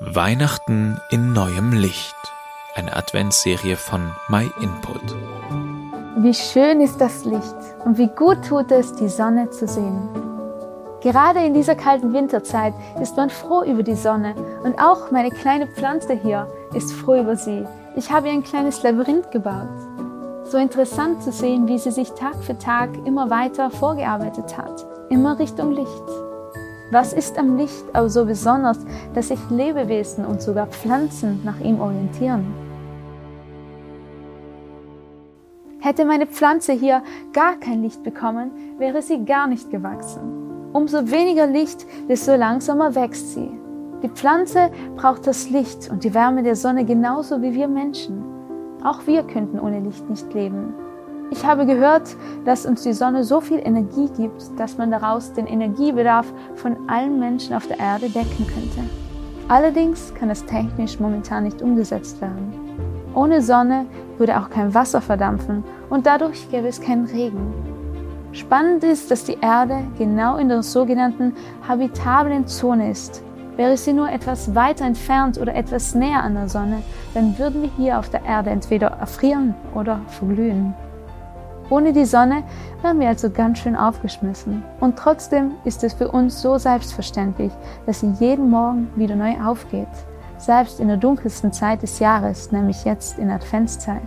Weihnachten in neuem Licht. Eine Adventsserie von My Input. Wie schön ist das Licht und wie gut tut es, die Sonne zu sehen. Gerade in dieser kalten Winterzeit ist man froh über die Sonne und auch meine kleine Pflanze hier ist froh über sie. Ich habe ihr ein kleines Labyrinth gebaut. So interessant zu sehen, wie sie sich Tag für Tag immer weiter vorgearbeitet hat, immer Richtung Licht. Was ist am Licht aber so besonders, dass sich Lebewesen und sogar Pflanzen nach ihm orientieren? Hätte meine Pflanze hier gar kein Licht bekommen, wäre sie gar nicht gewachsen. Umso weniger Licht, desto langsamer wächst sie. Die Pflanze braucht das Licht und die Wärme der Sonne genauso wie wir Menschen. Auch wir könnten ohne Licht nicht leben. Ich habe gehört, dass uns die Sonne so viel Energie gibt, dass man daraus den Energiebedarf von allen Menschen auf der Erde decken könnte. Allerdings kann es technisch momentan nicht umgesetzt werden. Ohne Sonne würde auch kein Wasser verdampfen und dadurch gäbe es keinen Regen. Spannend ist, dass die Erde genau in der sogenannten habitablen Zone ist. Wäre sie nur etwas weiter entfernt oder etwas näher an der Sonne, dann würden wir hier auf der Erde entweder erfrieren oder verglühen. Ohne die Sonne wären wir also ganz schön aufgeschmissen. Und trotzdem ist es für uns so selbstverständlich, dass sie jeden Morgen wieder neu aufgeht. Selbst in der dunkelsten Zeit des Jahres, nämlich jetzt in Adventszeit.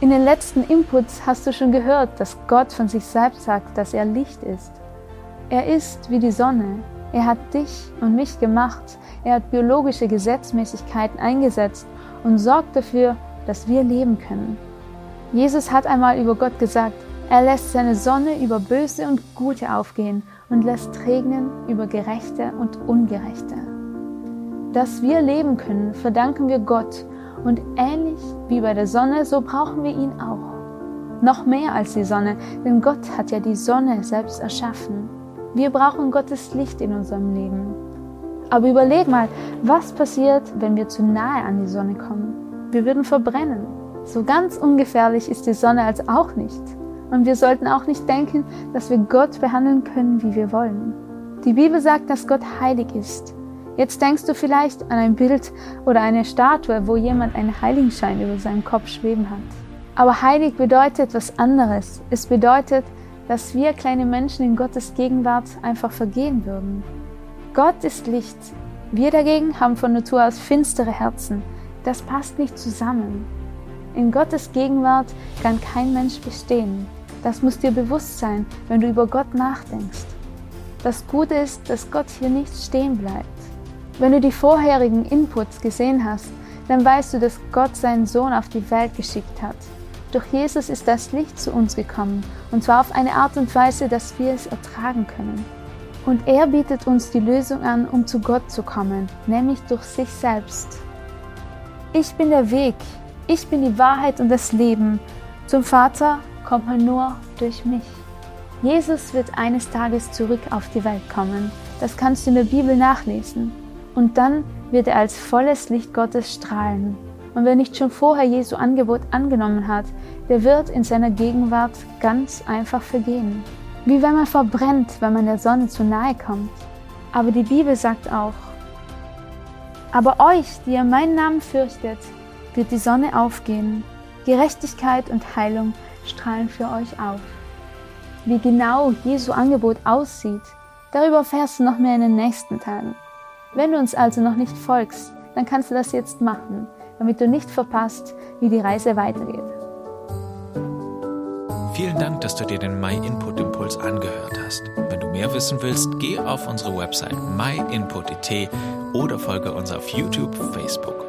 In den letzten Inputs hast du schon gehört, dass Gott von sich selbst sagt, dass er Licht ist. Er ist wie die Sonne. Er hat dich und mich gemacht. Er hat biologische Gesetzmäßigkeiten eingesetzt und sorgt dafür, dass wir leben können. Jesus hat einmal über Gott gesagt, er lässt seine Sonne über Böse und Gute aufgehen und lässt regnen über Gerechte und Ungerechte. Dass wir leben können, verdanken wir Gott und ähnlich wie bei der Sonne, so brauchen wir ihn auch. Noch mehr als die Sonne, denn Gott hat ja die Sonne selbst erschaffen. Wir brauchen Gottes Licht in unserem Leben. Aber überleg mal, was passiert, wenn wir zu nahe an die Sonne kommen? Wir würden verbrennen. So ganz ungefährlich ist die Sonne als auch nicht. Und wir sollten auch nicht denken, dass wir Gott behandeln können, wie wir wollen. Die Bibel sagt, dass Gott heilig ist. Jetzt denkst du vielleicht an ein Bild oder eine Statue, wo jemand einen Heiligenschein über seinem Kopf schweben hat. Aber heilig bedeutet etwas anderes. Es bedeutet, dass wir kleine Menschen in Gottes Gegenwart einfach vergehen würden. Gott ist Licht. Wir dagegen haben von Natur aus finstere Herzen. Das passt nicht zusammen. In Gottes Gegenwart kann kein Mensch bestehen. Das muss dir bewusst sein, wenn du über Gott nachdenkst. Das Gute ist, dass Gott hier nicht stehen bleibt. Wenn du die vorherigen Inputs gesehen hast, dann weißt du, dass Gott seinen Sohn auf die Welt geschickt hat. Durch Jesus ist das Licht zu uns gekommen, und zwar auf eine Art und Weise, dass wir es ertragen können. Und er bietet uns die Lösung an, um zu Gott zu kommen, nämlich durch sich selbst. Ich bin der Weg, ich bin die Wahrheit und das Leben. Zum Vater kommt man nur durch mich. Jesus wird eines Tages zurück auf die Welt kommen. Das kannst du in der Bibel nachlesen. Und dann wird er als volles Licht Gottes strahlen. Und wer nicht schon vorher Jesu Angebot angenommen hat, der wird in seiner Gegenwart ganz einfach vergehen. Wie wenn man verbrennt, wenn man der Sonne zu nahe kommt. Aber die Bibel sagt auch, aber euch, die ihr meinen Namen fürchtet, wird die Sonne aufgehen. Gerechtigkeit und Heilung strahlen für euch auf. Wie genau Jesu Angebot aussieht, darüber erfährst du noch mehr in den nächsten Tagen. Wenn du uns also noch nicht folgst, dann kannst du das jetzt machen, damit du nicht verpasst, wie die Reise weitergeht. Vielen Dank, dass du dir den My Input Impuls angehört hast. Wenn du mehr wissen willst, geh auf unsere Website myinput.it oder folge uns auf YouTube, Facebook.